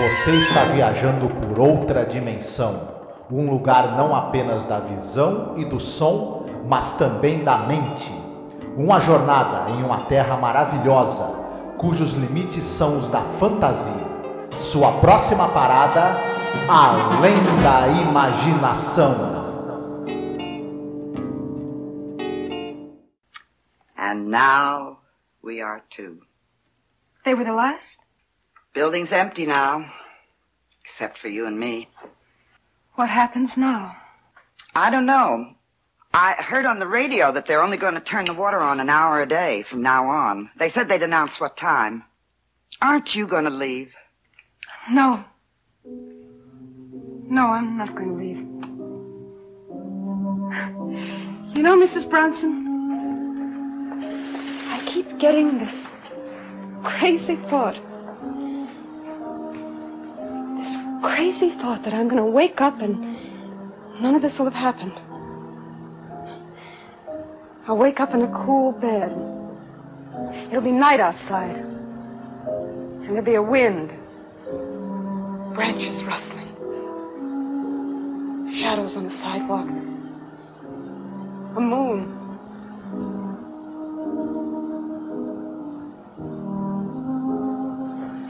Você está viajando por outra dimensão. Um lugar não apenas da visão e do som, mas também da mente. Uma jornada em uma terra maravilhosa, cujos limites são os da fantasia. Sua próxima parada, além da imaginação. And now we are two. They were the last? Building's empty now, except for you and me. What happens now? I don't know. I heard on the radio that they're only going to turn the water on an hour a day from now on. They said they'd announce what time. Aren't you going to leave? No. No, I'm not going to leave. You know, Mrs. Bronson, I keep getting this crazy thought. Crazy thought that I'm going to wake up and none of this will have happened. I'll wake up in a cool bed. It'll be night outside. And there'll be a wind. Branches rustling. Shadows on the sidewalk. A moon.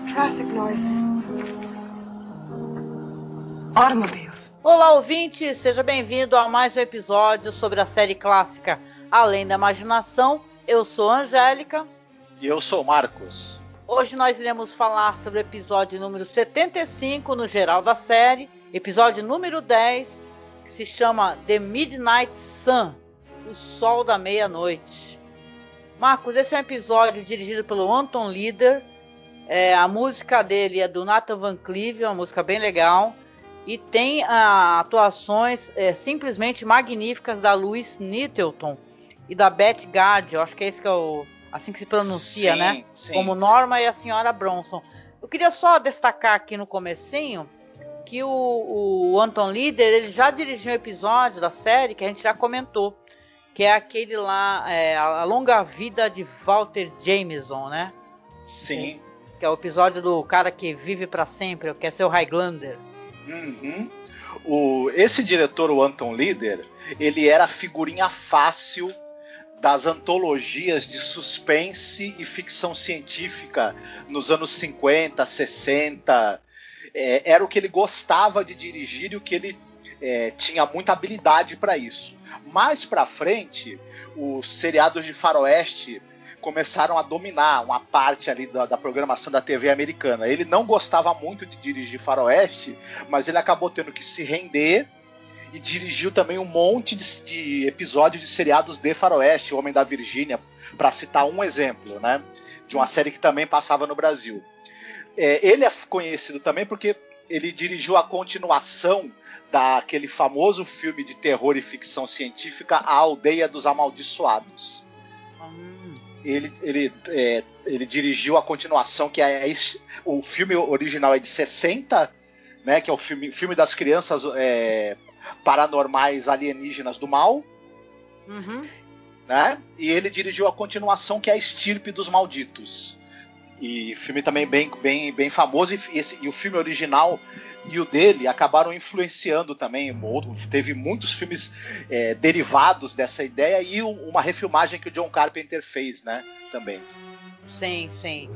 Traffic noises. Automobiles. Olá, ouvinte, seja bem-vindo a mais um episódio sobre a série clássica Além da Imaginação. Eu sou a Angélica. E eu sou o Marcos. Hoje nós iremos falar sobre o episódio número 75 no geral da série, episódio número 10, que se chama The Midnight Sun O Sol da Meia-Noite. Marcos, esse é um episódio dirigido pelo Anton Leader. É, a música dele é do Nathan Van Cleave, uma música bem legal. E tem ah, atuações é, simplesmente magníficas da Louise Nettleton e da Beth Gard. Eu acho que é esse que é o, assim que se pronuncia, Sim, né? sim, Como sim. Norma e a senhora Bronson. Eu queria só destacar aqui no comecinho que o, o Anton Leader ele já dirigiu um episódio da série que a gente já comentou, que é aquele lá, é, a longa vida de Walter Jameson, né? Sim. Que é o episódio do cara que vive para sempre, que é seu Highlander. Uhum. O, esse diretor, o Anton Leader, ele era figurinha fácil das antologias de suspense e ficção científica nos anos 50, 60. É, era o que ele gostava de dirigir e o que ele é, tinha muita habilidade para isso. Mais para frente, os seriados de faroeste começaram a dominar uma parte ali da, da, programação da TV americana. Ele não gostava muito de dirigir faroeste, mas ele acabou tendo que se render e dirigiu também um monte de, de episódios de seriados de faroeste, O Homem da Virgínia, para citar um exemplo, né? De uma série que também passava no Brasil. É, ele é conhecido também porque ele dirigiu a continuação daquele famoso filme de terror e ficção científica A Aldeia dos Amaldiçoados. Ele, ele, é, ele dirigiu a continuação, que é, é, o filme original é de 60, né? Que é o filme, filme das crianças é, paranormais alienígenas do mal. Uhum. Né? E ele dirigiu a continuação, que é a Estirpe dos Malditos. E filme também bem, bem, bem famoso. E, esse, e o filme original e o dele acabaram influenciando também. Teve muitos filmes é, derivados dessa ideia e uma refilmagem que o John Carpenter fez, né? Também. Sim, sim.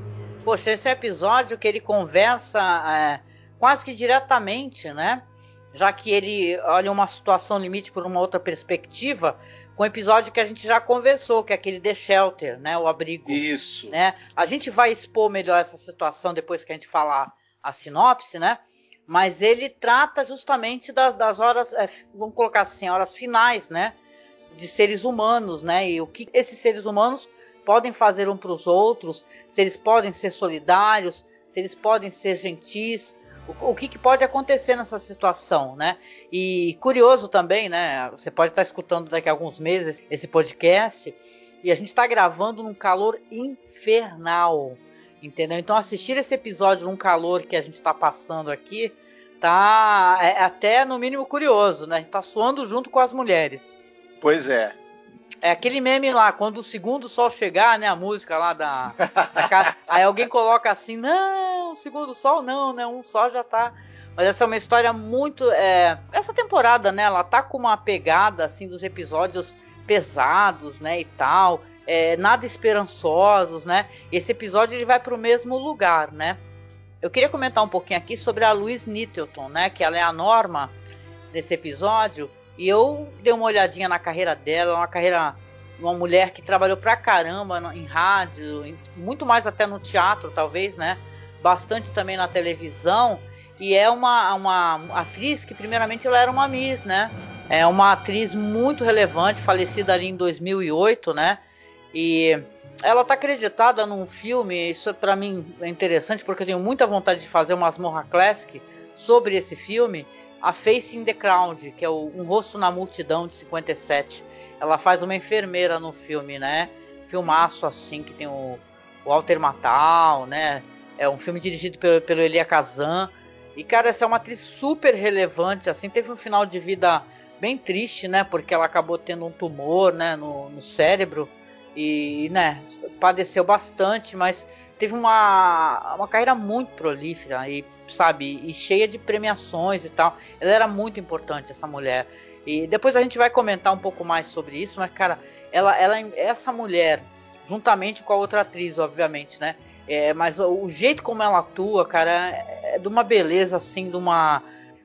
Poxa, esse episódio que ele conversa é, quase que diretamente, né? Já que ele olha uma situação limite por uma outra perspectiva, com o episódio que a gente já conversou, que é aquele The Shelter, né? O abrigo. Isso. Né? A gente vai expor melhor essa situação depois que a gente falar a sinopse, né? Mas ele trata justamente das, das horas, é, vamos colocar assim, horas finais, né? De seres humanos, né? E o que esses seres humanos podem fazer um para os outros, se eles podem ser solidários, se eles podem ser gentis, o, que, que, pode acontecer nessa situação, né? E curioso também, né? Você pode estar escutando daqui a alguns meses esse podcast e a gente está gravando num calor infernal, entendeu? Então assistir esse episódio num calor que a gente está passando aqui tá é até no mínimo curioso, né? A gente tá suando junto com as mulheres. Pois é. É aquele meme lá, quando o segundo sol chegar, né? A música lá da. da aí alguém coloca assim, não, um segundo sol, não, né? Um só já tá. Mas essa é uma história muito. É... Essa temporada, né? Ela tá com uma pegada assim dos episódios pesados, né? E tal. É, nada esperançosos, né? Esse episódio ele vai para o mesmo lugar, né? Eu queria comentar um pouquinho aqui sobre a Louise Nittleton, né? Que ela é a Norma nesse episódio. E eu dei uma olhadinha na carreira dela, uma carreira uma mulher que trabalhou pra caramba em rádio, muito mais até no teatro, talvez, né? Bastante também na televisão. E é uma, uma atriz que, primeiramente, ela era uma Miss, né? É uma atriz muito relevante, falecida ali em 2008, né? E ela está acreditada num filme, isso para mim é interessante porque eu tenho muita vontade de fazer uma Asmorra Classic sobre esse filme, a Face in the Crowd, que é o Um Rosto na Multidão de 57 ela faz uma enfermeira no filme, né? Filmaço assim, que tem o, o Walter Matthau, né? É um filme dirigido pelo, pelo Elia Kazan. E, cara, essa é uma atriz super relevante, assim, teve um final de vida bem triste, né? Porque ela acabou tendo um tumor, né, no, no cérebro. E, né, padeceu bastante, mas teve uma, uma carreira muito prolífera e, sabe, e cheia de premiações e tal. Ela era muito importante, essa mulher. E depois a gente vai comentar um pouco mais sobre isso, mas, cara, ela, ela essa mulher, juntamente com a outra atriz, obviamente, né? É, mas o jeito como ela atua, cara, é de uma beleza, assim, de uma.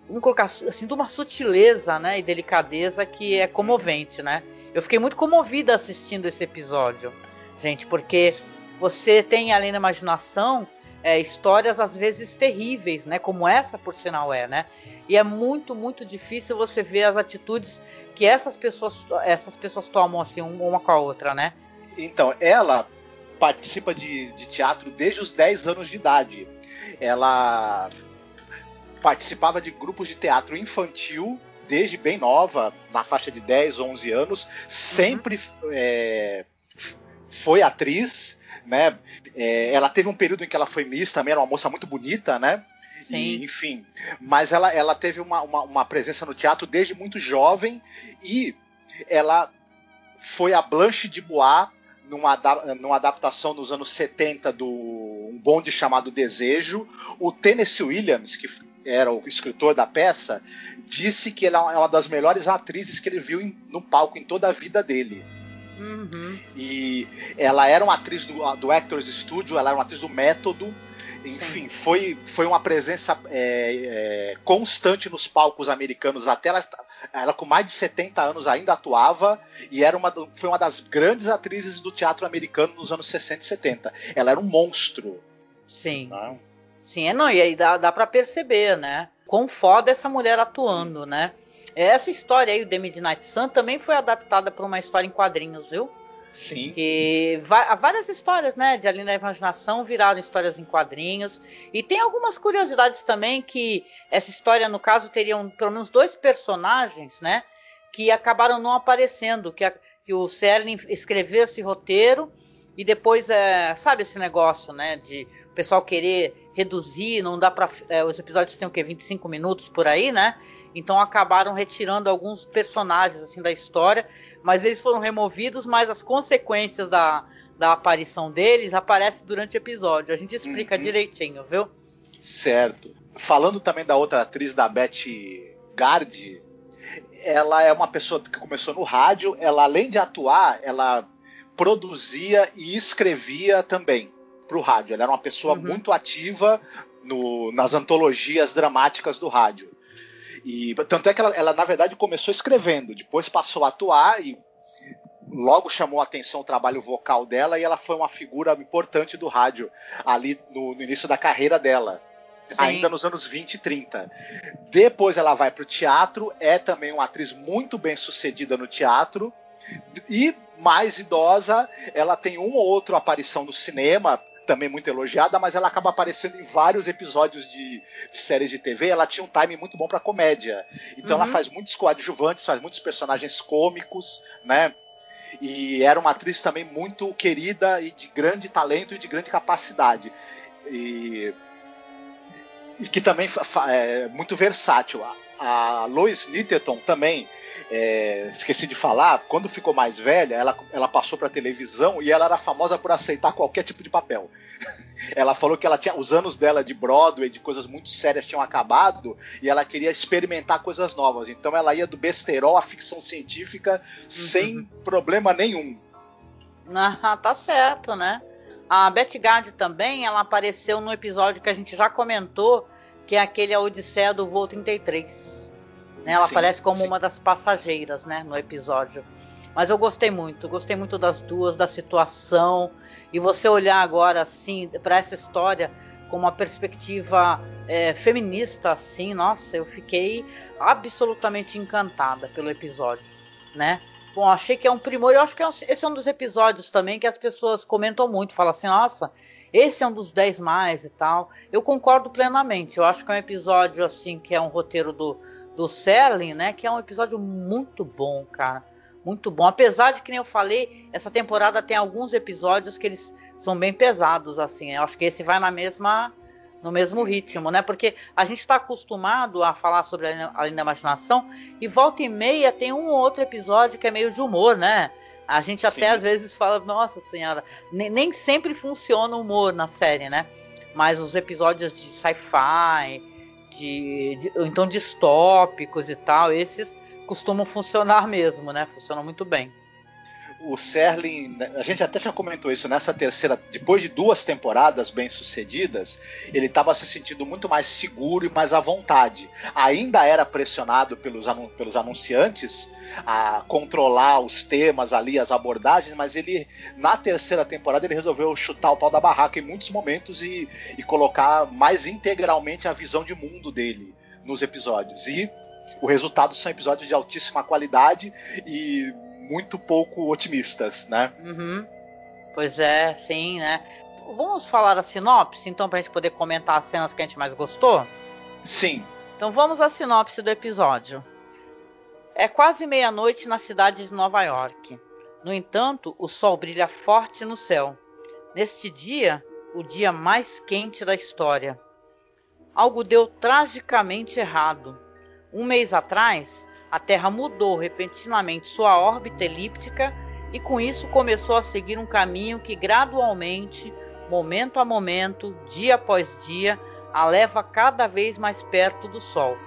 Vamos colocar assim, de uma sutileza, né? E delicadeza que é comovente, né? Eu fiquei muito comovida assistindo esse episódio, gente, porque você tem além da imaginação é, histórias às vezes terríveis, né? Como essa, por sinal, é, né? E é muito, muito difícil você ver as atitudes que essas pessoas, essas pessoas tomam assim uma com a outra, né? Então, ela participa de, de teatro desde os 10 anos de idade. Ela participava de grupos de teatro infantil desde bem nova, na faixa de 10, 11 anos, sempre uhum. é, foi atriz, né? É, ela teve um período em que ela foi Miss também, era uma moça muito bonita, né? Sim. E, enfim, mas ela, ela teve uma, uma, uma, presença no teatro desde muito jovem e ela foi a Blanche de Bois numa, numa adaptação nos anos 70 do Um Bonde Chamado Desejo. O Tennessee Williams, que era o escritor da peça, disse que ela é uma das melhores atrizes que ele viu em, no palco em toda a vida dele. Uhum. E ela era uma atriz do, do Actors Studio, ela era uma atriz do Método. Enfim, foi, foi uma presença é, é, constante nos palcos americanos até ela, ela com mais de 70 anos ainda atuava e era uma, foi uma das grandes atrizes do teatro americano nos anos 60 e 70. Ela era um monstro. Sim. Não? Sim, é, não, e aí dá, dá para perceber, né? Quão foda essa mulher atuando, né? Essa história aí, o The Midnight Sun, também foi adaptada para uma história em quadrinhos, viu? Sim. Que várias histórias, né, de Além da Imaginação viraram histórias em quadrinhos. E tem algumas curiosidades também que essa história, no caso, teriam pelo menos dois personagens, né, que acabaram não aparecendo, que, a, que o Serling escreveu esse roteiro e depois, é, sabe esse negócio, né, de o pessoal querer reduzir, não dá para é, os episódios têm o que 25 minutos por aí, né? Então acabaram retirando alguns personagens assim da história, mas eles foram removidos, mas as consequências da, da aparição deles aparecem durante o episódio. A gente explica uhum. direitinho, viu? Certo. Falando também da outra atriz, da Betty Gard, ela é uma pessoa que começou no rádio, ela além de atuar, ela produzia e escrevia também para o rádio. Ela era uma pessoa uhum. muito ativa no, nas antologias dramáticas do rádio. E tanto é que ela, ela, na verdade, começou escrevendo, depois passou a atuar e logo chamou a atenção o trabalho vocal dela e ela foi uma figura importante do rádio ali no, no início da carreira dela. Sim. Ainda nos anos 20 e 30. Depois ela vai para o teatro, é também uma atriz muito bem sucedida no teatro. E mais idosa, ela tem uma ou outra aparição no cinema, também muito elogiada, mas ela acaba aparecendo em vários episódios de, de séries de TV. Ela tinha um time muito bom para comédia. Então uhum. ela faz muitos coadjuvantes, faz muitos personagens cômicos, né? E era uma atriz também muito querida e de grande talento e de grande capacidade. E, e que também é muito versátil. A, Lois Littleton também é, esqueci de falar, quando ficou mais velha, ela, ela passou para televisão e ela era famosa por aceitar qualquer tipo de papel. Ela falou que ela tinha os anos dela de Broadway, de coisas muito sérias tinham acabado e ela queria experimentar coisas novas. Então ela ia do besterol à ficção científica uhum. sem problema nenhum. Ah, tá certo, né? A Betty Gard também, ela apareceu no episódio que a gente já comentou, que é aquele A Odisseia do Voo 33. Né? Ela sim, aparece como sim. uma das passageiras, né, no episódio. Mas eu gostei muito, gostei muito das duas, da situação. E você olhar agora assim para essa história com uma perspectiva é, feminista, assim, nossa, eu fiquei absolutamente encantada pelo episódio, né? Bom, achei que é um primor. Eu acho que é esse é um dos episódios também que as pessoas comentam muito, falam assim, nossa, esse é um dos 10 mais e tal. Eu concordo plenamente. Eu acho que é um episódio assim que é um roteiro do do Serling, né? Que é um episódio muito bom, cara muito bom. Apesar de que nem eu falei, essa temporada tem alguns episódios que eles são bem pesados, assim. Eu acho que esse vai na mesma no mesmo ritmo, né? Porque a gente está acostumado a falar sobre a Além da Imaginação e volta e meia tem um ou outro episódio que é meio de humor, né? A gente Sim. até às vezes fala, nossa senhora, nem, nem sempre funciona o humor na série, né? Mas os episódios de sci-fi, de, de, então distópicos e tal, esses costumam funcionar mesmo, né? Funcionam muito bem. O Serling, a gente até já comentou isso nessa terceira, depois de duas temporadas bem sucedidas, ele estava se sentindo muito mais seguro e mais à vontade. Ainda era pressionado pelos, pelos anunciantes a controlar os temas ali, as abordagens, mas ele, na terceira temporada, ele resolveu chutar o pau da barraca em muitos momentos e, e colocar mais integralmente a visão de mundo dele nos episódios. E o resultado são episódios de altíssima qualidade e muito pouco otimistas, né? Uhum. Pois é, sim, né? Vamos falar a sinopse, então, pra gente poder comentar as cenas que a gente mais gostou? Sim. Então vamos à sinopse do episódio. É quase meia-noite na cidade de Nova York. No entanto, o sol brilha forte no céu. Neste dia, o dia mais quente da história. Algo deu tragicamente errado. Um mês atrás, a Terra mudou repentinamente sua órbita elíptica e com isso começou a seguir um caminho que gradualmente, momento a momento, dia após dia, a leva cada vez mais perto do Sol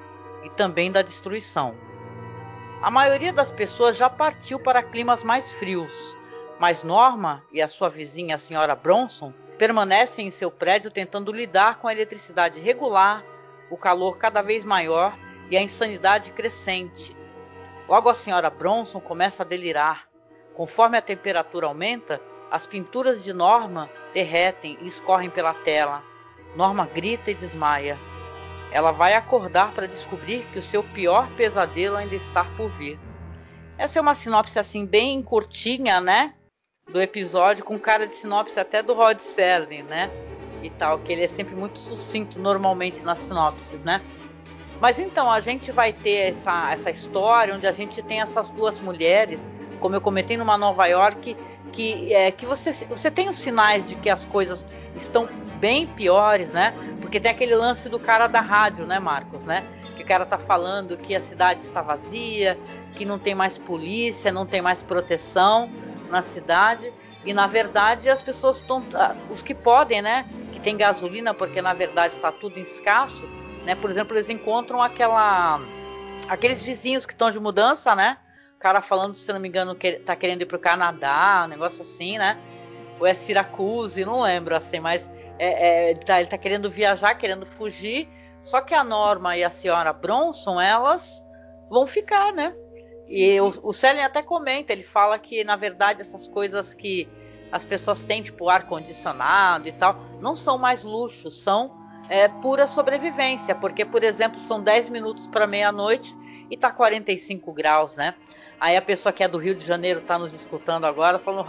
e também da destruição. A maioria das pessoas já partiu para climas mais frios, mas Norma e a sua vizinha, a senhora Bronson, permanecem em seu prédio tentando lidar com a eletricidade regular, o calor cada vez maior e a insanidade crescente. Logo a senhora Bronson começa a delirar. Conforme a temperatura aumenta, as pinturas de Norma derretem e escorrem pela tela. Norma grita e desmaia. Ela vai acordar para descobrir que o seu pior pesadelo ainda está por vir. Essa é uma sinopse assim bem curtinha, né? Do episódio com cara de sinopse até do Rod Serling, né? E tal, que ele é sempre muito sucinto normalmente nas sinopses, né? Mas então, a gente vai ter essa, essa história onde a gente tem essas duas mulheres, como eu comentei, numa Nova York, que, é, que você, você tem os sinais de que as coisas estão bem piores, né? Porque tem aquele lance do cara da rádio, né, Marcos, né? Que o cara tá falando que a cidade está vazia, que não tem mais polícia, não tem mais proteção na cidade. E na verdade as pessoas estão. Ah, os que podem, né? Que tem gasolina, porque na verdade está tudo escasso né? Por exemplo, eles encontram aquela aqueles vizinhos que estão de mudança, né? O cara falando, se não me engano, que tá querendo ir pro Canadá, um negócio assim, né? Ou é Syracuse, não lembro assim, mas é, é, ele, tá, ele tá querendo viajar, querendo fugir. Só que a Norma e a senhora Bronson, elas vão ficar, né? E o, o Selen até comenta, ele fala que, na verdade, essas coisas que as pessoas têm, tipo ar-condicionado e tal, não são mais luxos, são é pura sobrevivência, porque, por exemplo, são 10 minutos para meia-noite e tá 45 graus, né? Aí a pessoa que é do Rio de Janeiro tá nos escutando agora, falando,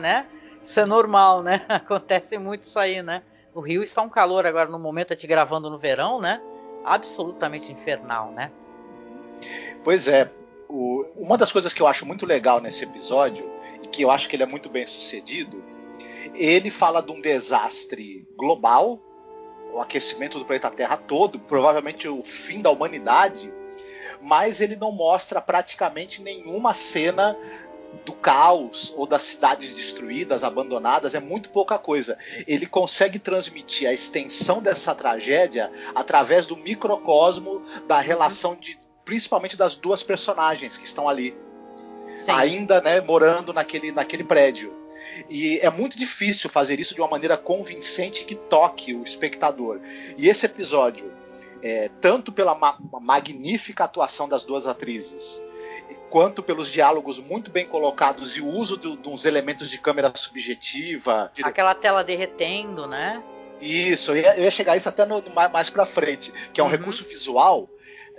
né? Isso é normal, né? Acontece muito isso aí, né? O Rio está um calor agora no momento, a te gravando no verão, né? Absolutamente infernal, né? Pois é. O, uma das coisas que eu acho muito legal nesse episódio, e que eu acho que ele é muito bem sucedido, ele fala de um desastre global, o aquecimento do planeta Terra todo, provavelmente o fim da humanidade, mas ele não mostra praticamente nenhuma cena do caos ou das cidades destruídas, abandonadas, é muito pouca coisa. Ele consegue transmitir a extensão dessa tragédia através do microcosmo da relação de principalmente das duas personagens que estão ali. Sim. Ainda, né, morando naquele, naquele prédio. E é muito difícil fazer isso de uma maneira convincente que toque o espectador. E esse episódio, é, tanto pela ma magnífica atuação das duas atrizes, quanto pelos diálogos muito bem colocados e o uso de, de uns elementos de câmera subjetiva. Aquela tela derretendo, né? Isso, eu ia, eu ia chegar a isso até no, mais pra frente, que é um uhum. recurso visual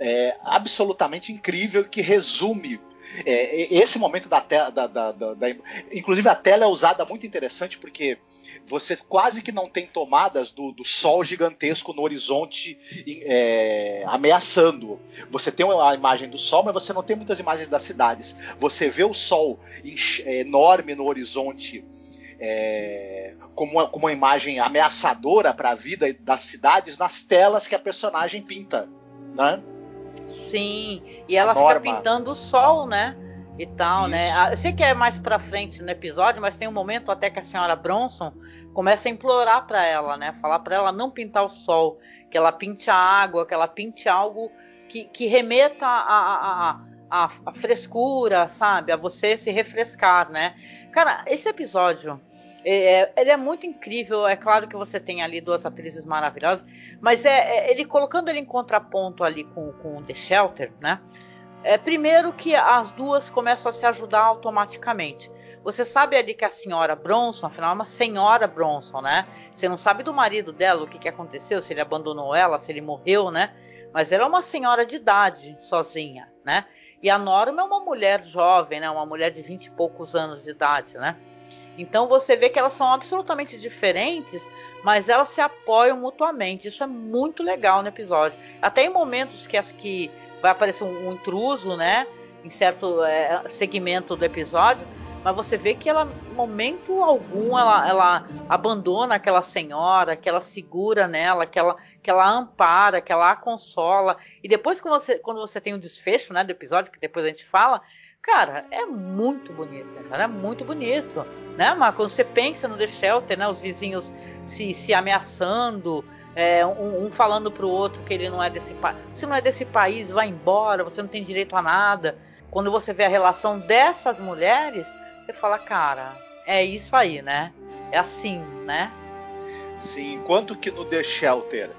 é, absolutamente incrível que resume é, esse momento da tela. Da, da, da, da, inclusive a tela é usada muito interessante porque você quase que não tem tomadas do, do sol gigantesco no horizonte é, ameaçando. Você tem a imagem do sol, mas você não tem muitas imagens das cidades. Você vê o sol é, enorme no horizonte. É, como, uma, como uma imagem ameaçadora para a vida das cidades nas telas que a personagem pinta, né? Sim, e ela fica pintando o sol, né? E tal, né? Isso. né? Eu sei que é mais pra frente no episódio, mas tem um momento até que a senhora Bronson começa a implorar para ela, né? Falar para ela não pintar o sol, que ela pinte a água, que ela pinte algo que, que remeta a, a, a, a, frescura, sabe? A você se refrescar, né? Cara, esse episódio é, é, ele é muito incrível. É claro que você tem ali duas atrizes maravilhosas, mas é, é ele colocando ele em contraponto ali com, com The Shelter, né? É, primeiro que as duas começam a se ajudar automaticamente. Você sabe ali que a senhora Bronson, afinal, é uma senhora Bronson, né? Você não sabe do marido dela, o que, que aconteceu, se ele abandonou ela, se ele morreu, né? Mas ela é uma senhora de idade, sozinha, né? E a Norma é uma mulher jovem, né? Uma mulher de vinte e poucos anos de idade, né? Então você vê que elas são absolutamente diferentes, mas elas se apoiam mutuamente. Isso é muito legal no episódio. Até em momentos que as que vai aparecer um, um intruso, né? Em certo é, segmento do episódio, mas você vê que ela, momento algum, ela, ela abandona aquela senhora, que ela segura nela, que ela, que ela ampara, que ela a consola. E depois que você, quando você tem o um desfecho né, do episódio, que depois a gente fala, cara, é muito bonito, cara, é muito bonito né? Mas quando você pensa no The Shelter, né? Os vizinhos se, se ameaçando, é, um, um, falando pro outro que ele não é desse país. Se não é desse país, vai embora, você não tem direito a nada. Quando você vê a relação dessas mulheres, você fala, cara, é isso aí, né? É assim, né? Sim, enquanto que no The Shelter,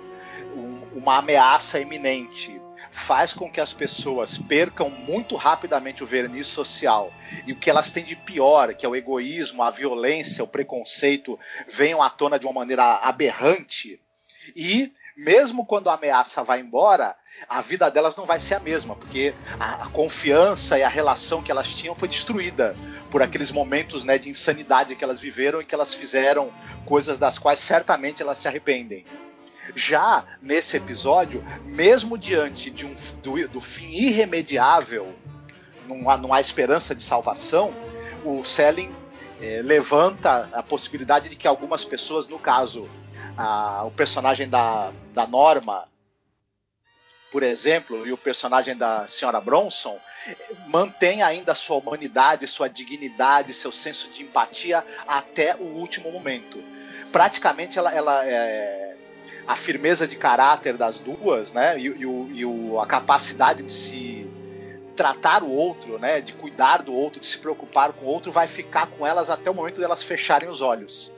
um, uma ameaça iminente faz com que as pessoas percam muito rapidamente o verniz social e o que elas têm de pior, que é o egoísmo, a violência, o preconceito, venham à tona de uma maneira aberrante. E mesmo quando a ameaça vai embora, a vida delas não vai ser a mesma, porque a, a, confiança e a relação que elas tinham foi destruída por aqueles momentos né, de insanidade que elas viveram e que elas fizeram coisas das quais certamente elas se arrependem. Já nesse episódio, mesmo diante de um, do, do fim irremediável, não há, não há esperança de salvação, o Selling é, levanta a possibilidade de que algumas pessoas, no caso, a, o personagem da, da Norma, por exemplo, e o personagem da senhora Bronson, mantém ainda sua humanidade, sua dignidade, seu senso de empatia até o último momento. Praticamente ela, ela é, a firmeza de caráter das duas, né? E, e, o, e o, a capacidade de se tratar o outro, né? De cuidar do outro, de se preocupar com o outro, vai ficar com elas até o momento delas fecharem os olhos.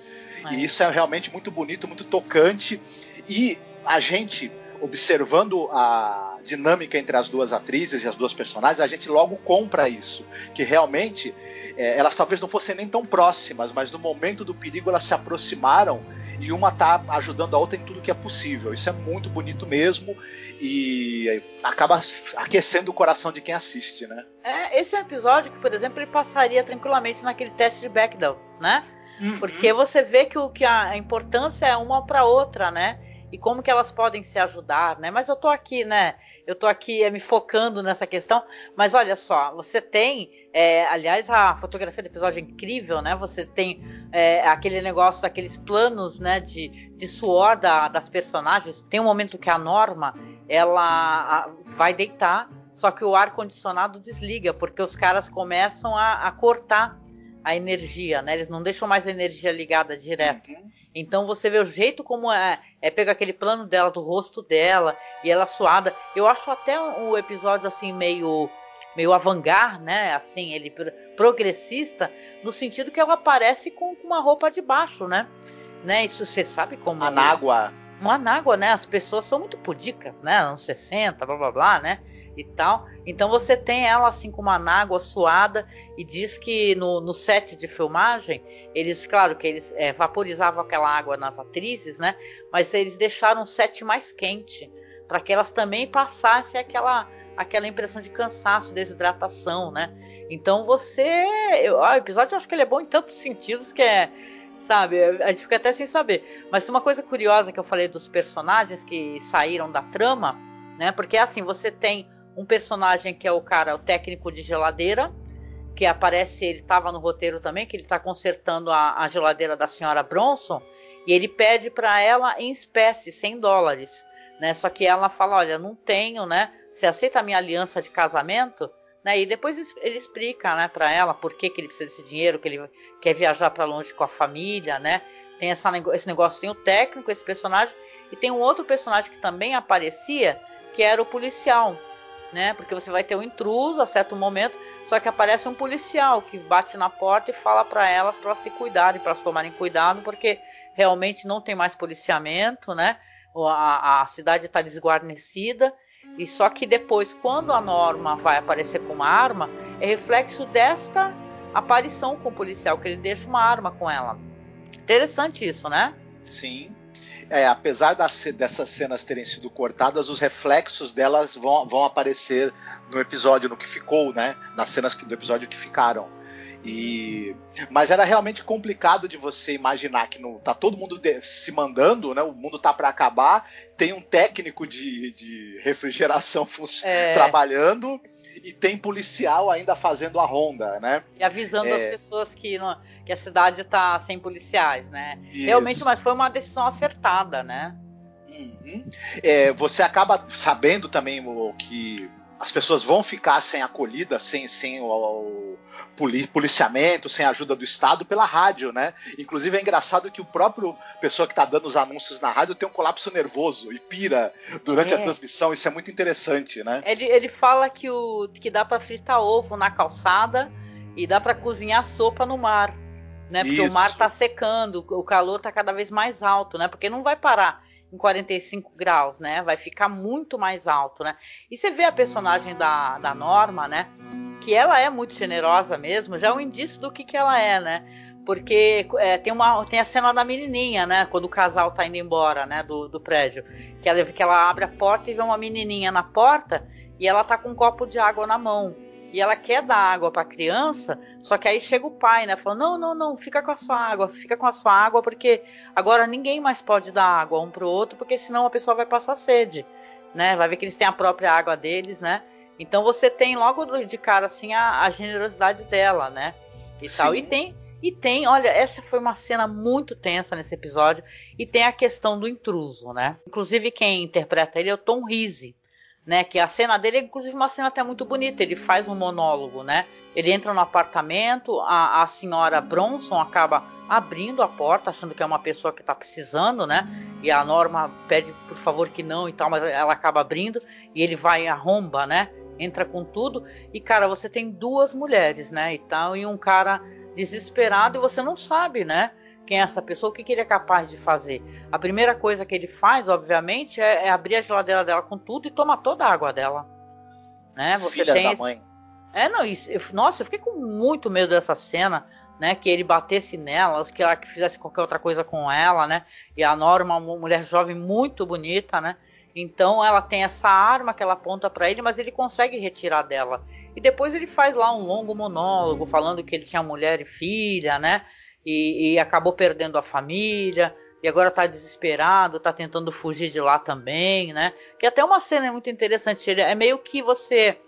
É. E isso é realmente muito bonito, muito tocante. E a gente observando a dinâmica entre as duas atrizes e as duas personagens, a gente logo compra isso. Que realmente é, elas talvez não fossem nem tão próximas, mas no momento do perigo elas se aproximaram e uma tá ajudando a outra em tudo que é possível. Isso é muito bonito mesmo e acaba aquecendo o coração de quem assiste, né? É, esse é um episódio que, por exemplo, ele passaria tranquilamente naquele teste de Bechdel, né? Uhum. Porque você vê que, o, que a importância é uma para outra, né? e como que elas podem se ajudar, né? Mas eu tô aqui, né? Eu tô aqui é, me focando nessa questão. Mas olha só, você tem, é, aliás, a fotografia do episódio é incrível, né? Você tem é, aquele negócio daqueles planos, né? De, de suor da, das personagens. Tem um momento que a Norma ela vai deitar só que o ar condicionado desliga porque os caras começam a, a cortar a energia, né? Eles não deixam mais a energia ligada direto. Uhum. Então você vê o jeito como é, é pega aquele plano dela, do rosto dela, e ela suada. Eu acho até o um episódio assim meio meio avangar, né? Assim, ele progressista, no sentido que ela aparece com, uma roupa de baixo, né? né? Isso você sabe como. Anágua. Uma anágua, né? As pessoas são muito pudicas, né? Anos 60, blá blá blá, né? E tal. Então você tem ela assim com uma anágua suada e diz que no, no set de filmagem, eles, claro que eles é, vaporizavam aquela água nas atrizes, né? Mas eles deixaram o set mais quente para que elas também passassem aquela aquela impressão de cansaço, desidratação, né? Então você. Eu, o episódio eu acho que ele é bom em tantos sentidos que é. Sabe, a gente fica até sem saber. Mas uma coisa curiosa que eu falei dos personagens que saíram da trama, né? Porque assim, você tem um personagem que é o cara, o técnico de geladeira, que aparece, ele estava no roteiro também, que ele está consertando a, a, geladeira da senhora Bronson, e ele pede para ela em espécie, 100 dólares, né? Só que ela fala, olha, não tenho, né? Você aceita a minha aliança de casamento? Né? E depois ele explica né, para ela por que, que ele precisa desse dinheiro, que ele quer viajar para longe com a família, né? Tem essa, esse negócio, tem o técnico, esse personagem, e tem um outro personagem que também aparecia, que era o policial, né? Porque você vai ter um intruso a certo momento, só que aparece um policial que bate na porta e fala para elas para se cuidarem, para tomarem cuidado, porque realmente não tem mais policiamento, né? A, a cidade está desguarnecida e só que depois, quando a Norma vai aparecer com uma arma, é reflexo desta aparição com o policial, que ele deixa uma arma com ela. Interessante isso, né? Sim. É, apesar das, dessas cenas terem sido cortadas, os reflexos delas vão, vão aparecer no episódio, no que ficou, né? Nas cenas do episódio que ficaram. E mas era realmente complicado de você imaginar que no, tá todo mundo de, se mandando, né? O mundo tá para acabar, tem um técnico de, de refrigeração é. trabalhando e tem policial ainda fazendo a ronda, né? E avisando é... as pessoas que, no, que a cidade tá sem policiais, né? Isso. Realmente, mas foi uma decisão acertada, né? Uhum. É, você acaba sabendo também o que as pessoas vão ficar sem acolhida, sem, sem o, o policiamento, sem a ajuda do Estado pela rádio, né? Inclusive é engraçado que o próprio pessoa que está dando os anúncios na rádio tem um colapso nervoso e pira durante é. a transmissão. Isso é muito interessante, né? Ele, ele fala que, o, que dá para fritar ovo na calçada e dá para cozinhar sopa no mar, né? Porque Isso. o mar está secando, o calor está cada vez mais alto, né? Porque não vai parar em 45 graus, né? Vai ficar muito mais alto, né? E você vê a personagem da, da Norma, né? Que ela é muito generosa mesmo, já é um indício do que, que ela é, né? Porque é, tem, uma, tem a cena da menininha, né? Quando o casal tá indo embora, né? Do, do prédio. Que ela, que ela abre a porta e vê uma menininha na porta e ela tá com um copo de água na mão e ela quer dar água para a criança, só que aí chega o pai, né? Falando: não, não, não, fica com a sua água, fica com a sua água, porque agora ninguém mais pode dar água um pro outro, porque senão a pessoa vai passar sede, né? Vai ver que eles têm a própria água deles, né? Então você tem logo de cara assim a, a generosidade dela, né? E Sim. tal. E tem, e tem, olha, essa foi uma cena muito tensa nesse episódio. E tem a questão do intruso, né? Inclusive quem interpreta ele é o Tom Rise né? Que a cena dele é inclusive uma cena até muito bonita. Ele faz um monólogo, né? Ele entra no apartamento, a, a senhora Bronson acaba abrindo a porta, achando que é uma pessoa que está precisando, né? E a Norma pede por favor que não e tal, mas ela acaba abrindo e ele vai e arromba, né? Entra com tudo e cara, você tem duas mulheres, né? E tal e um cara desesperado e você não sabe, né? Quem é essa pessoa, o que, que, ele é capaz de fazer. A primeira coisa que ele faz, obviamente, é, é abrir a geladeira dela com tudo e tomar toda a água dela. Né? Você Filha tem da esse... mãe. É, não, isso, eu, nossa, eu fiquei com muito medo dessa cena, né? Que ele batesse nela, que ela que fizesse qualquer outra coisa com ela, né? E a Norma, uma mulher jovem muito bonita, né? Então ela tem essa arma que ela aponta para ele, mas ele consegue retirar dela. E depois ele faz lá um longo monólogo falando que ele tinha mulher e filha, né? E, e acabou perdendo a família e agora está desesperado, está tentando fugir de lá também, né? Que até uma cena muito interessante, ele é meio que você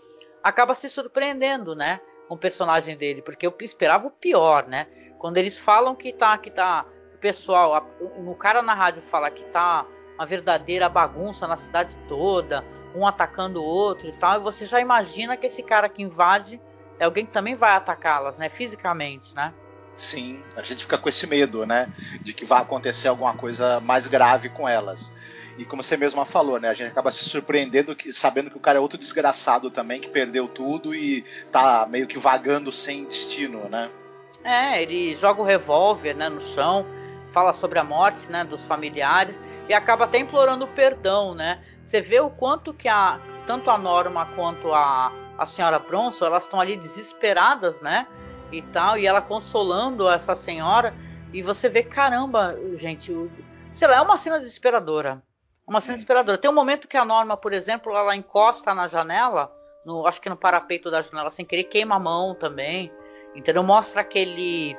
acaba se surpreendendo, né, com o personagem dele, porque eu esperava o pior, né? Quando eles falam que tá que tá o pessoal, o, o cara na rádio fala que tá uma verdadeira bagunça na cidade toda, um atacando o outro e tal, e você já imagina que esse cara que invade é alguém que também vai atacá-las, né, fisicamente, né? Sim, a gente fica com esse medo, né, de que vai acontecer alguma coisa mais grave com elas. E como você mesma falou, né? A gente acaba se surpreendendo que, sabendo que o cara é outro desgraçado também, que perdeu tudo e tá meio que vagando sem destino, né? É, ele joga o revólver né, no chão, fala sobre a morte né, dos familiares e acaba até implorando perdão, né? Você vê o quanto que a, tanto a Norma quanto a, a senhora Bronson, elas estão ali desesperadas, né? E tal, e ela consolando essa senhora, e você vê, caramba, gente, sei lá, é uma cena desesperadora. Uma cena desesperadora. Tem um momento que a Norma, por exemplo, ela encosta na janela, no, acho que no parapeito da janela, sem querer, queima a mão também. Entendeu? Mostra aquele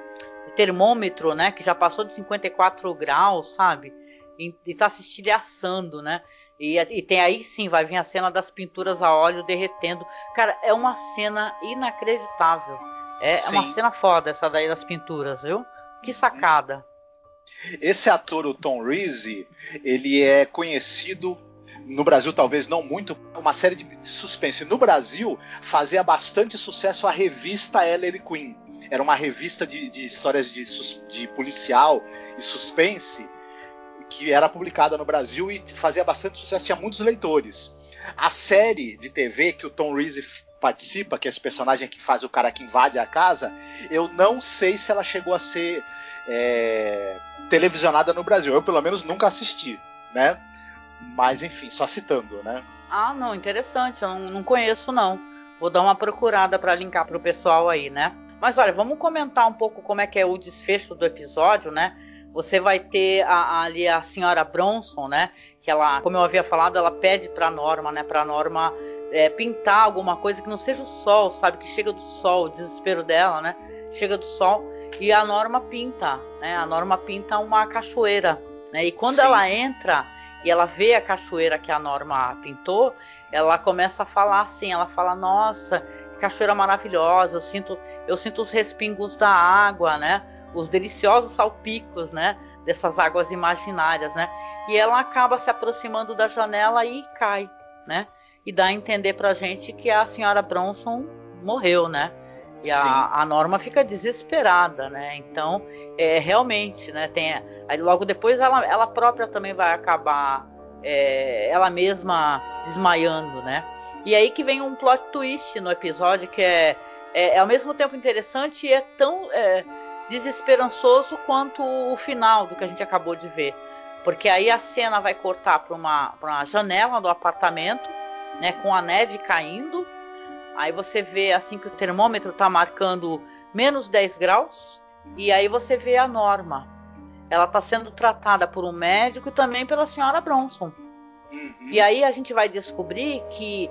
termômetro, né? Que já passou de 54 graus, sabe? E, e tá se estilhaçando, né? E, e, tem aí sim, vai vir a cena das pinturas a óleo derretendo. Cara, é uma cena inacreditável. É, é uma cena foda essa daí das pinturas, viu? Que sacada. Esse ator, o Tom Reese, ele é conhecido no Brasil talvez não muito, uma série de suspense. No Brasil fazia bastante sucesso a revista Ellery Queen. Era uma revista de, de histórias de, de, policial e suspense que era publicada no Brasil e fazia bastante sucesso, tinha muitos leitores. A série de TV que o Tom Reese participa, que é esse personagem que faz o cara que invade a casa, eu não sei se ela chegou a ser é, televisionada no Brasil. Eu, pelo menos, nunca assisti, né? Mas, enfim, só citando, né? Ah, não, interessante. Eu não, conheço, não. Vou dar uma procurada para linkar pro pessoal aí, né? Mas olha, vamos comentar um pouco como é que é o desfecho do episódio, né? Você vai ter a, ali a senhora Bronson, né? Que ela, como eu havia falado, ela pede pra Norma, né? Pra Norma é, pintar alguma coisa que não seja o sol, sabe? Que chega do sol, o desespero dela, né? Chega do sol e a Norma pinta, né? A Norma pinta uma cachoeira, né? E quando Sim. ela entra e ela vê a cachoeira que a Norma pintou, ela começa a falar assim, ela fala: "Nossa, que cachoeira maravilhosa, eu sinto, eu sinto os respingos da água, né? Os deliciosos salpicos, né? Dessas águas imaginárias, né? E ela acaba se aproximando da janela e cai, né? E dá a entender pra gente que a senhora Bronson morreu, né? E a, a, Norma fica desesperada, né? Então, é, realmente, né? Tem, aí logo depois ela, ela própria também vai acabar é, ela mesma desmaiando, né? E aí que vem um plot twist no episódio que é, é, é ao mesmo tempo interessante e é tão é, desesperançoso quanto o final do que a gente acabou de ver. Porque aí a cena vai cortar para uma, uma janela do apartamento, né? Com a neve caindo Aí você vê assim que o termômetro está marcando menos 10 graus. E aí você vê a Norma. Ela está sendo tratada por um médico e também pela senhora Bronson. Uhum. E aí a gente vai descobrir que,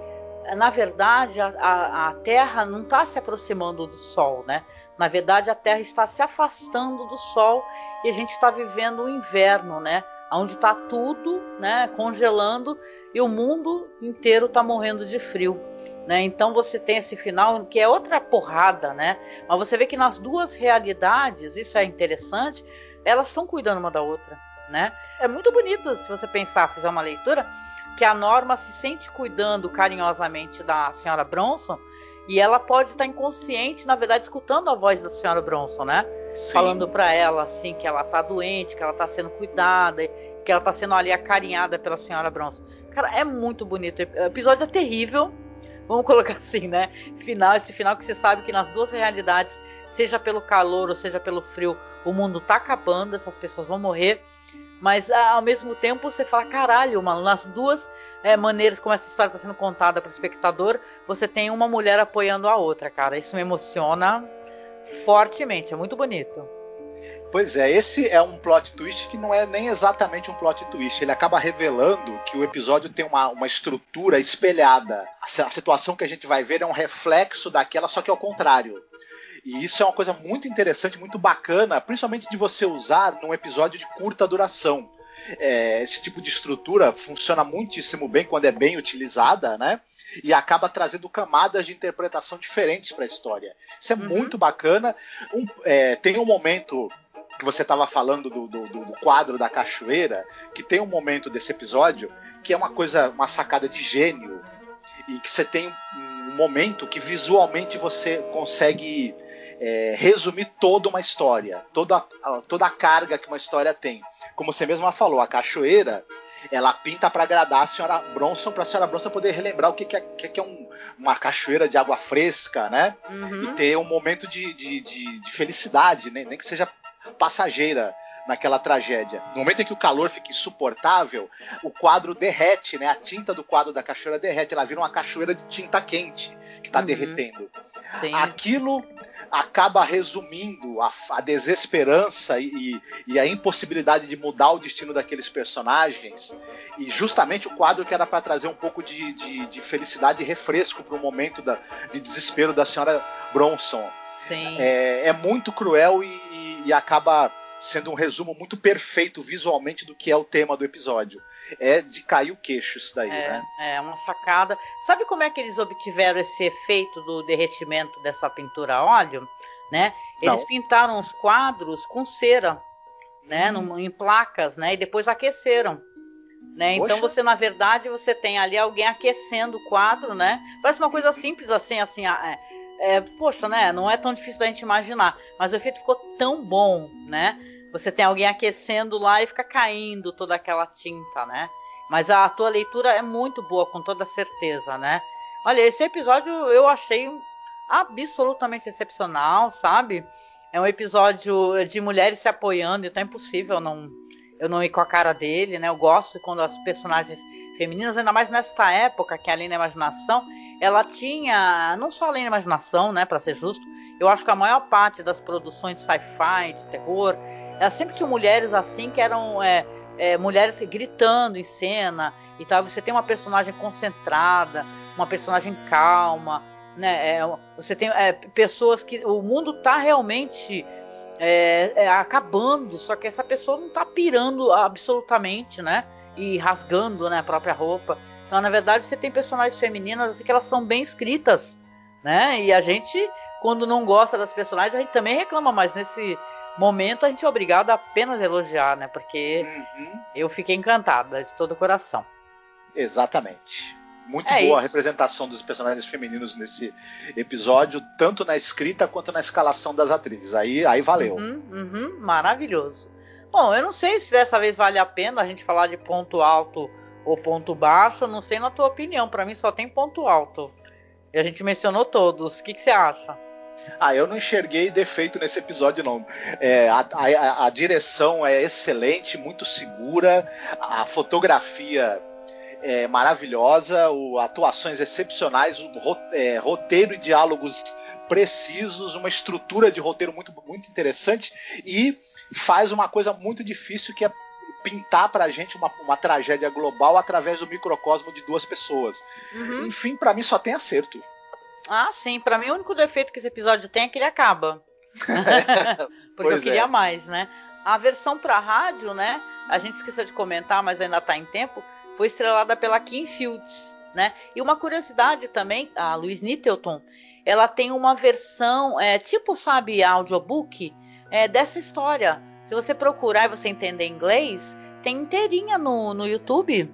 na verdade, a, a, a Terra não está se aproximando do Sol, né? Na verdade, a Terra está se afastando do Sol e a gente está vivendo o inverno, né? Onde está tudo, né? Congelando e o mundo inteiro está morrendo de frio. Né? Então você tem esse final que é outra porrada, né? Mas você vê que nas duas realidades, isso é interessante, elas estão cuidando uma da outra, né? É muito bonito se você pensar, fizer uma leitura, que a Norma se sente cuidando carinhosamente da senhora Bronson e ela pode estar inconsciente, na verdade, escutando a voz da senhora Bronson, né? Sim. Falando para ela assim que ela tá doente, que ela tá sendo cuidada, que ela tá sendo ali acarinhada pela senhora Bronson. Cara, é muito bonito. O episódio é terrível, vamos colocar assim, né? Final, esse final que você sabe que nas duas realidades, seja pelo calor ou seja pelo frio, o mundo tá acabando, essas pessoas vão morrer. Mas ao mesmo tempo você fala, caralho, mano, nas duas é, maneiras como essa história está sendo contada para o espectador, você tem uma mulher apoiando a outra, cara. Isso me emociona fortemente, é muito bonito. Pois é, esse é um plot twist que não é nem exatamente um plot twist. Ele acaba revelando que o episódio tem uma, uma estrutura espelhada. A situação que a gente vai ver é um reflexo daquela, só que ao contrário. E isso é uma coisa muito interessante, muito bacana, principalmente de você usar num episódio de curta duração. É, esse tipo de estrutura funciona muitíssimo bem quando é bem utilizada, né? E acaba trazendo camadas de interpretação diferentes para a história. Isso é uhum. muito bacana. Um, é, tem um momento que você estava falando do, do, do, quadro da cachoeira, que tem um momento desse episódio que é uma coisa, uma sacada de gênio, e que você tem um momento que visualmente você consegue é, resumir toda uma história, toda, toda a carga que uma história tem. Como você mesma falou, a cachoeira ela pinta para agradar a senhora Bronson, para a senhora Bronson poder relembrar o que, que é, que é um, uma cachoeira de água fresca, né? Uhum. E ter um momento de, de, de, de felicidade, né? nem que seja passageira naquela tragédia. No momento em que o calor fica insuportável, o quadro derrete, né? A tinta do quadro da cachoeira derrete, ela vira uma cachoeira de tinta quente que está uhum. derretendo. Sim. Aquilo acaba resumindo a, a desesperança e, e, a impossibilidade de mudar o destino daqueles personagens. E justamente o quadro que era para trazer um pouco de, de, de felicidade e refresco para o momento da, de desespero da senhora Bronson. É, é, muito cruel e, e acaba sendo um resumo muito perfeito visualmente do que é o tema do episódio. É de cair o queixo isso daí, é, né? É, uma sacada. Sabe como é que eles obtiveram esse efeito do derretimento dessa pintura a óleo? Né? Eles Não. pintaram os quadros com cera, né? Hum. em placas, né? E depois aqueceram. Né? Então você, na verdade, você tem ali alguém aquecendo o quadro, né? Parece uma coisa simples assim, assim, é, é, poxa, né? Não é tão difícil da gente imaginar, mas o efeito ficou tão bom, né? Você tem alguém aquecendo lá e fica caindo toda aquela tinta, né? Mas a tua leitura é muito boa, com toda certeza, né? Olha, esse episódio eu achei absolutamente excepcional, sabe? É um episódio de mulheres se apoiando, então é impossível não, eu não ir com a cara dele, né? Eu gosto quando as personagens femininas, ainda mais nesta época, que é além da imaginação, ela tinha, não só além da imaginação, né, para ser justo, eu acho que a maior parte das produções de sci-fi, de terror, ela sempre tinha mulheres assim que eram é, é, mulheres gritando em cena e tal. Você tem uma personagem concentrada, uma personagem calma, né? É, você tem é, pessoas que o mundo está realmente é, é, acabando, só que essa pessoa não está pirando absolutamente, né? E rasgando né, a própria roupa. Então, na verdade, você tem personagens femininas assim que elas são bem escritas, né? E a gente, quando não gosta das personagens, a gente também reclama, mas nesse momento a gente é obrigado a apenas elogiar, né? Porque uhum. eu fiquei encantada de todo o coração. Exatamente. Muito é boa isso. a representação dos personagens femininos nesse episódio, tanto na escrita quanto na escalação das atrizes. Aí, aí valeu. Uhum, uhum, maravilhoso. Bom, eu não sei se dessa vez vale a pena a gente falar de ponto alto ou ponto baixo. Não sei na tua opinião. Para mim só tem ponto alto. E a gente mencionou todos. O que, que você acha? Ah, eu não enxerguei defeito nesse episódio, não. É, a, a, a, direção é excelente, muito segura, a fotografia é maravilhosa, o, atuações excepcionais, o é, roteiro e diálogos precisos, uma estrutura de roteiro muito, muito interessante e faz uma coisa muito difícil que é pintar pra gente uma, uma tragédia global através do microcosmo de duas pessoas. Uhum. Enfim, para mim só tem acerto. Ah, sim. Para mim, o único defeito que esse episódio tem é que ele acaba. Porque eu queria é. mais, né? A versão para rádio, né? A gente esqueceu de comentar, mas ainda tá em tempo. Foi estrelada pela Kim Fields, né? E uma curiosidade também, a Louise Nittleton, ela tem uma versão, é, tipo, sabe, audiobook, é, dessa história. Se você procurar e você entender inglês, tem inteirinha no, no YouTube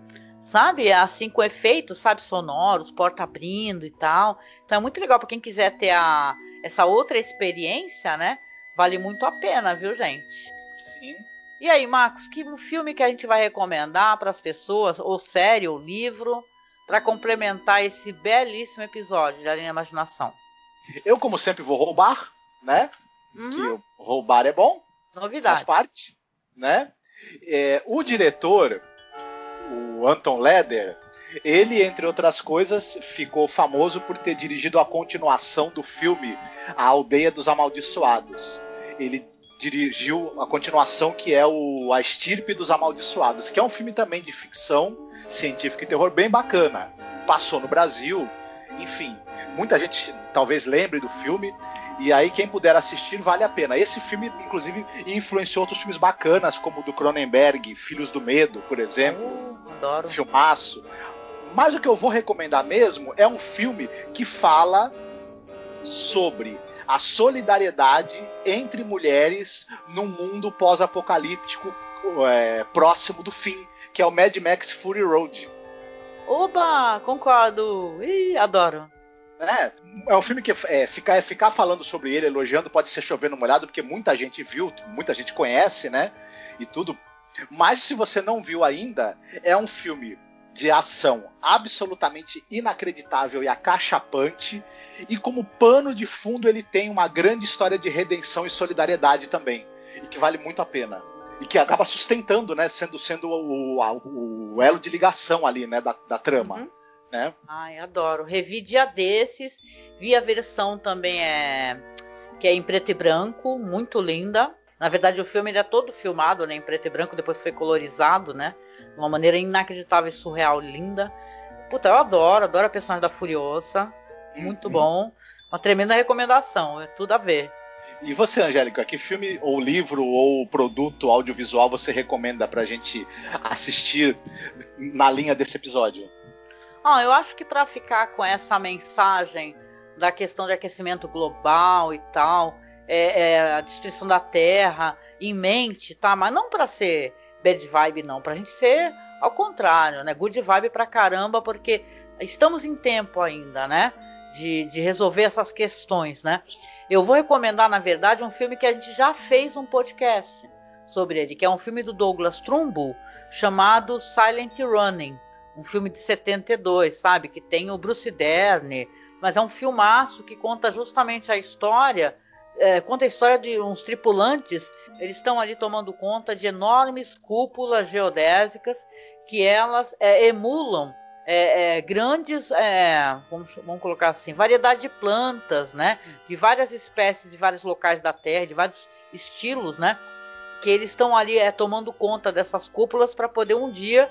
sabe? Assim com efeitos, sabe, sonoros, porta abrindo e tal. Então é muito legal para quem quiser ter a, essa outra experiência, né? Vale muito a pena, viu, gente? Sim. E aí, Marcos, que filme que a gente vai recomendar para as pessoas, ou série, ou livro, para complementar esse belíssimo episódio da Imaginação? Eu, como sempre, vou roubar, né? Uhum. Que roubar é bom. Novidade. Faz parte, né? É, o diretor o Anton Leder, ele, entre outras coisas, ficou famoso por ter dirigido a continuação do filme A Aldeia dos Amaldiçoados. Ele dirigiu a continuação que é o A Estirpe dos Amaldiçoados, que é um filme também de ficção científica e terror bem bacana. Passou no Brasil, enfim, muita gente talvez lembre do filme. E aí, quem puder assistir, vale a pena. Esse filme, inclusive, influenciou outros filmes bacanas, como o do Cronenberg, Filhos do Medo, por exemplo. Uh, adoro. Filmaço. Mas o que eu vou recomendar mesmo é um filme que fala sobre a solidariedade entre mulheres num mundo pós-apocalíptico é, próximo do fim, que é o Mad Max Fury Road. Oba, concordo. Ih, adoro. É, é um filme que é, ficar, ficar falando sobre ele, elogiando, pode ser chovendo molhado, porque muita gente viu, muita gente conhece, né? E tudo. Mas se você não viu ainda, é um filme de ação absolutamente inacreditável e acachapante. E como pano de fundo, ele tem uma grande história de redenção e solidariedade também. E que vale muito a pena. E que acaba sustentando, né? Sendo, sendo o, o, o elo de ligação ali, né? Da, da trama. Uhum. Né? Ai, adoro. Revi dia desses. Vi a versão também é que é em preto e branco, muito linda. Na verdade, o filme ele é todo filmado né, em preto e branco, depois foi colorizado, né? De uma maneira inacreditável e surreal, linda. Puta, eu adoro, adoro a personagem da Furiosa. Muito uhum. bom. Uma tremenda recomendação, é tudo a ver. E você, Angélica, que filme ou livro ou produto audiovisual você recomenda pra gente assistir na linha desse episódio? Ah, eu acho que para ficar com essa mensagem da questão de aquecimento global e tal, é, é, a destruição da Terra em mente, tá? Mas não para ser bad vibe, não. Pra gente ser ao contrário, né? Good vibe pra caramba, porque estamos em tempo ainda, né? De, de resolver essas questões, né? Eu vou recomendar, na verdade, um filme que a gente já fez um podcast sobre ele, que é um filme do Douglas Trumbull chamado Silent Running um filme de 72, sabe? Que tem o Bruce Dern, mas é um filmaço que conta justamente a história, é, conta a história de uns tripulantes, eles estão ali tomando conta de enormes cúpulas geodésicas que elas é, emulam é, é, grandes, é, vamos, vamos, colocar assim, variedade de plantas, né? De várias espécies, de vários locais da Terra, de vários estilos, né? Que eles estão ali é, tomando conta dessas cúpulas para poder um dia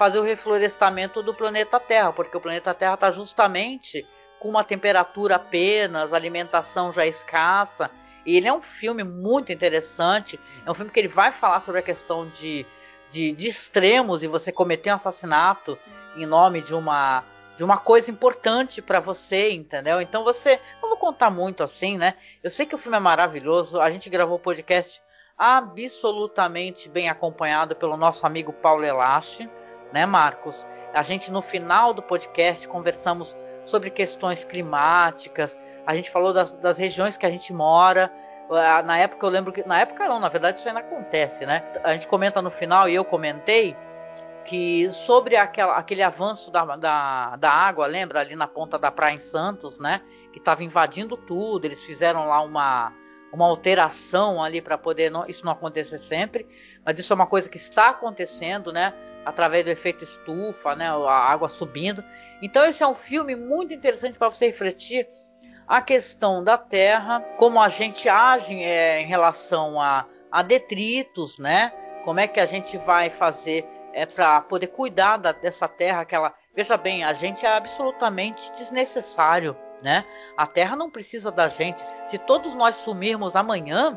fazer o reflorestamento do planeta Terra, porque o planeta Terra está justamente com uma temperatura apenas, alimentação já escassa. E ele é um filme muito interessante. É um filme que ele vai falar sobre a questão de, de, de extremos e você cometer um assassinato em nome de uma de uma coisa importante para você, entendeu? Então você, não vou contar muito assim, né? Eu sei que o filme é maravilhoso. A gente gravou o podcast absolutamente bem acompanhado pelo nosso amigo Paulo Elache né, Marcos? A gente no final do podcast conversamos sobre questões climáticas, a gente falou das, das regiões que a gente mora. Ah, na época eu lembro que. Na época não, na verdade isso ainda acontece, né? A gente comenta no final e eu comentei que sobre aquela, aquele avanço da, da, da água, lembra ali na ponta da praia em Santos, né? Que estava invadindo tudo, eles fizeram lá uma, uma alteração ali para poder não, isso não acontecer sempre, mas isso é uma coisa que está acontecendo, né? Através do efeito estufa, né, a água subindo. Então esse é um filme muito interessante para você refletir a questão da Terra, como a gente age é, em relação a, a, detritos, né? Como é que a gente vai fazer é, para poder cuidar da, dessa Terra? Aquela, veja bem, a gente é absolutamente desnecessário, né? A Terra não precisa da gente. Se todos nós sumirmos amanhã,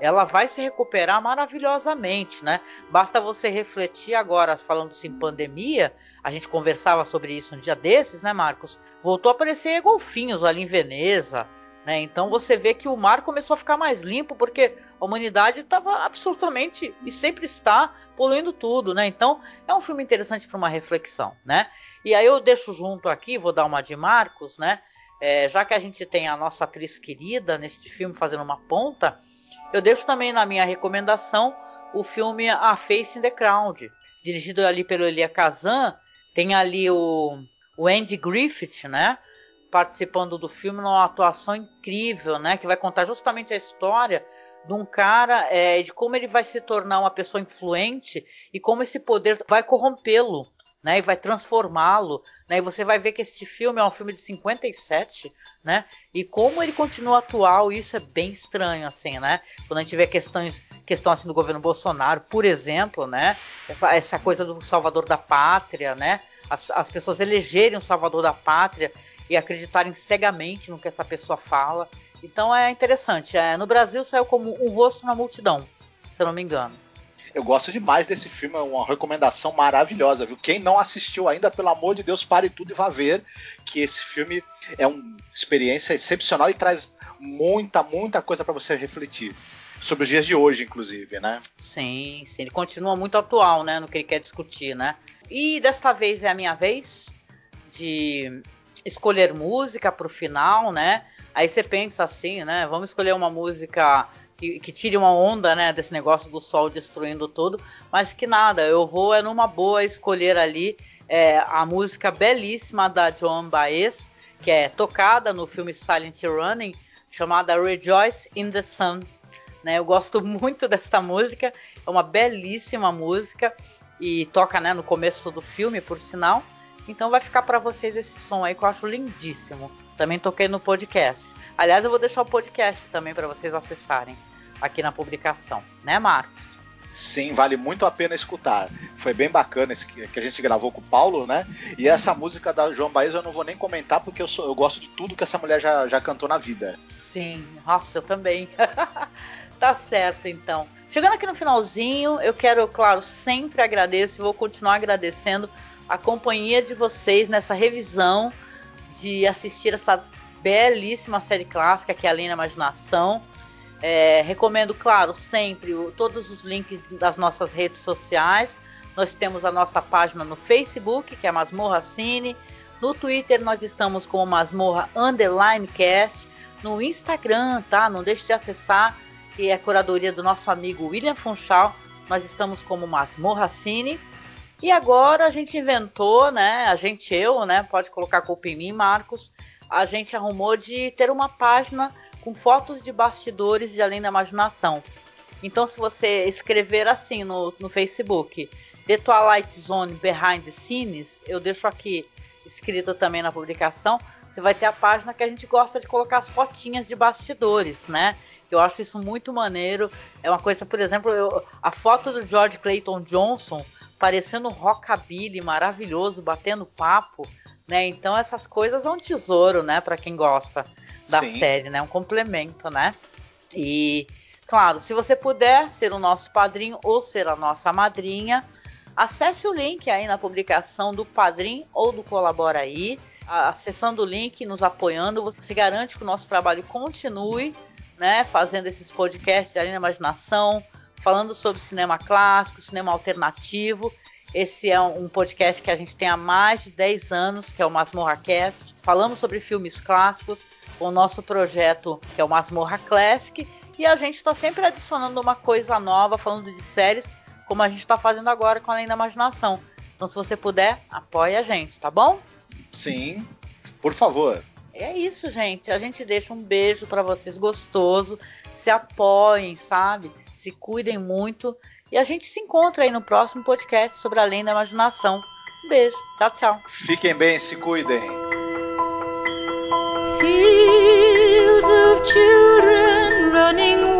ela vai se recuperar maravilhosamente, né? Basta você refletir agora, falando em pandemia, a gente conversava sobre isso um dia desses, né, Marcos? Voltou a aparecer golfinhos ali em Veneza, né? Então você vê que o mar começou a ficar mais limpo porque a humanidade estava absolutamente e sempre está poluindo tudo, né? Então é um filme interessante para uma reflexão, né? E aí eu deixo junto aqui, vou dar uma de Marcos, né? É, já que a gente tem a nossa atriz querida neste filme fazendo uma ponta, eu deixo também na minha recomendação o filme A Face in the Crowd, dirigido ali pelo Elia Kazan. Tem ali o, o Andy Griffith, né? Participando do filme numa atuação incrível, né? Que vai contar justamente a história de um cara, é, de como ele vai se tornar uma pessoa influente e como esse poder vai corrompê-lo né, e vai transformá-lo, né, e você vai ver que esse filme é um filme de 57, né, e como ele continua atual, isso é bem estranho, assim, né, quando a gente vê questões, questão assim do governo Bolsonaro, por exemplo, né, essa, essa coisa do salvador da pátria, né, as, as pessoas elegerem o salvador da pátria e acreditarem cegamente no que essa pessoa fala, Então é interessante. É, no Brasil saiu como Um Rosto na Multidão, se eu não me engano. Eu gosto demais desse filme, é uma recomendação maravilhosa, viu? Quem não assistiu ainda, pelo amor de Deus, pare tudo e vá ver, que esse filme é uma experiência excepcional e traz muita, muita coisa para você refletir. Sobre os dias de hoje, inclusive, né? Sim, sim. Ele continua muito atual, né? No que ele quer discutir, né? E desta vez é a minha vez de escolher música pro final, né? Aí você pensa assim, né? Vamos escolher uma música que, que, tire uma onda, né, desse negócio do sol destruindo tudo, mas que nada, eu vou é numa boa escolher ali é, a música belíssima da Joan Baez, que é tocada no filme Silent Running, chamada Rejoice in the Sun. Né, eu gosto muito desta música, é uma belíssima música e toca né, no começo do filme, por sinal. Então vai ficar para vocês esse som aí que eu acho lindíssimo. Também toquei no podcast. Aliás, eu vou deixar o podcast também para vocês acessarem aqui na publicação, né, Marcos? Sim, vale muito a pena escutar. Foi bem bacana esse que, que a gente gravou com o Paulo, né? E essa música da João Baez eu não vou nem comentar porque eu, sou, eu gosto de tudo que essa mulher já, já cantou na vida. Sim, nossa, eu também. tá certo, então. Chegando aqui no finalzinho, eu quero, claro, sempre agradeço e vou continuar agradecendo a companhia de vocês nessa revisão de assistir essa belíssima série clássica que é Além da Imaginação. É, recomendo, claro, sempre todos os links das nossas redes sociais. Nós temos a nossa página no Facebook, que é Masmorra Cine. No Twitter nós estamos com Masmorra Underline Cast. No Instagram, tá? Não deixe de acessar, que é a curadoria do nosso amigo William Funchal. Nós estamos como Masmorra Cine. E agora a gente inventou, né? A gente, eu, né? Pode colocar a culpa em mim, Marcos. A gente arrumou de ter uma página com fotos de bastidores de Além da Imaginação. Então, se você escrever assim no, no Facebook, The Twilight Zone Behind the Scenes, eu deixo aqui escrito também na publicação, você vai ter a página que a gente gosta de colocar as fotinhas de bastidores, né? Eu acho isso muito maneiro. É uma coisa, por exemplo, eu, a foto do George Clayton Johnson parecendo um rockabilly maravilhoso, batendo papo, né? Então essas coisas é um tesouro, né, para quem gosta da Sim. série, né? Um complemento, né? E, claro, se você puder ser o nosso padrinho ou ser a nossa madrinha, acesse o link aí na publicação do Padrim ou do Colabora aí. Acessando o link, nos apoiando, você garante que o nosso trabalho continue, né? Fazendo esses podcasts ali na imaginação, falando sobre cinema clássico, cinema alternativo. Esse é um podcast que a gente tem há mais de 10 anos, que é o Masmorra Cast. Falamos sobre filmes clássicos, o nosso projeto, que é o Masmorra Classic, e a gente está sempre adicionando uma coisa nova, falando de séries, como a gente está fazendo agora com Além da Imaginação. Então, se você puder, apoie a gente, tá bom? Sim, por favor. É isso, gente. A gente deixa um beijo para vocês gostoso. Se apoiem, sabe? Se cuidem muito. E a gente se encontra aí no próximo podcast sobre Além da Imaginação. Um beijo. Tchau, tchau. Fiquem bem, se cuidem. fields of children running